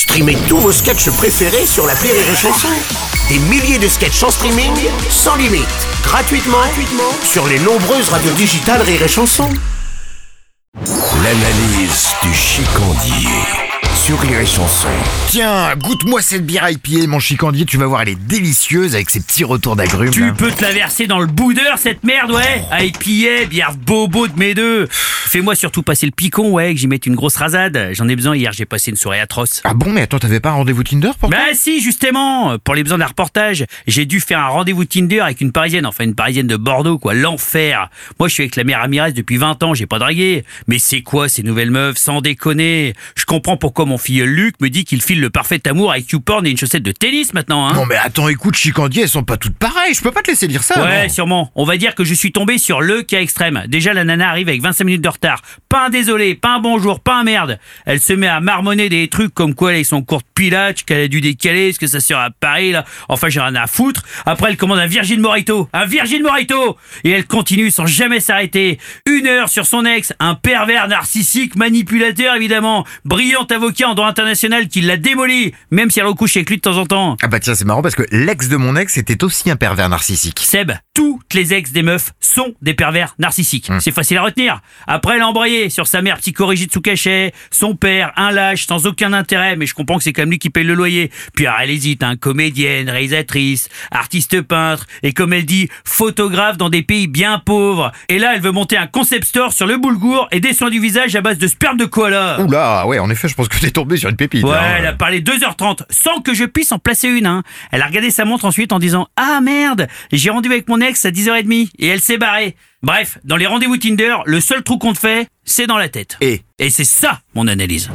Streamez tous vos sketchs préférés sur la Rire et Chanson. Des milliers de sketchs en streaming, sans limite, gratuitement, gratuitement sur les nombreuses radios digitales Rire et Chanson. L'analyse du chicandier sur Rire et Chanson. Tiens, goûte-moi cette bière IPA, mon chicandier, tu vas voir, elle est délicieuse avec ses petits retours d'agrumes. Tu là. peux te la verser dans le boudeur cette merde, ouais IPA, bière bobo de mes deux Fais-moi surtout passer le picon, ouais, que j'y mette une grosse rasade. J'en ai besoin, hier j'ai passé une soirée atroce. Ah bon, mais attends, t'avais pas un rendez-vous Tinder pour Bah si, justement, pour les besoins d'un reportage, j'ai dû faire un rendez-vous Tinder avec une parisienne, enfin une parisienne de Bordeaux, quoi, l'enfer. Moi je suis avec la mère Ramirez depuis 20 ans, j'ai pas dragué. Mais c'est quoi ces nouvelles meufs, sans déconner Je comprends pourquoi mon filleul Luc me dit qu'il file le parfait amour avec YouPorn et une chaussette de tennis maintenant, hein Non mais attends, écoute, chicandier, elles sont pas toutes pareilles, je peux pas te laisser dire ça. Ouais, non. sûrement. On va dire que je suis tombé sur le cas extrême. Déjà, la nana arrive avec 25 minutes de retard. retard Pas un désolé, pas un bonjour, pas un merde. Elle se met à marmonner des trucs comme quoi elle est son cours de pilates, qu'elle a dû décaler, ce que ça sera à Paris, là? Enfin, j'ai rien à foutre. Après, elle commande un Virgin Morito. Un Virgin Morito! Et elle continue sans jamais s'arrêter. Une heure sur son ex, un pervers narcissique, manipulateur, évidemment. Brillant avocat en droit international qui l'a démoli, même si elle recouche avec lui de temps en temps. Ah bah tiens, c'est marrant parce que l'ex de mon ex était aussi un pervers narcissique. Seb, toutes les ex des meufs sont des pervers narcissiques. C'est facile à retenir. Après, elle a embrayé sur sa mère psychorigide sous cachet, son père, un lâche, sans aucun intérêt, mais je comprends que c'est quand même lui qui paye le loyer. Puis alors, elle hésite, hein, comédienne, réalisatrice, artiste peintre, et comme elle dit, photographe dans des pays bien pauvres. Et là, elle veut monter un concept store sur le boulgour et des soins du visage à base de sperme de koala. Oula, ouais, en effet, je pense que t'es tombé sur une pépite. Ouais, hein. elle a parlé 2h30 sans que je puisse en placer une. Hein. Elle a regardé sa montre ensuite en disant Ah merde, j'ai rendez-vous avec mon ex à 10h30 et elle s'est barrée. Bref, dans les rendez-vous Tinder, le seul trou qu'on te fait, c'est dans la tête. Et Et c'est ça mon analyse.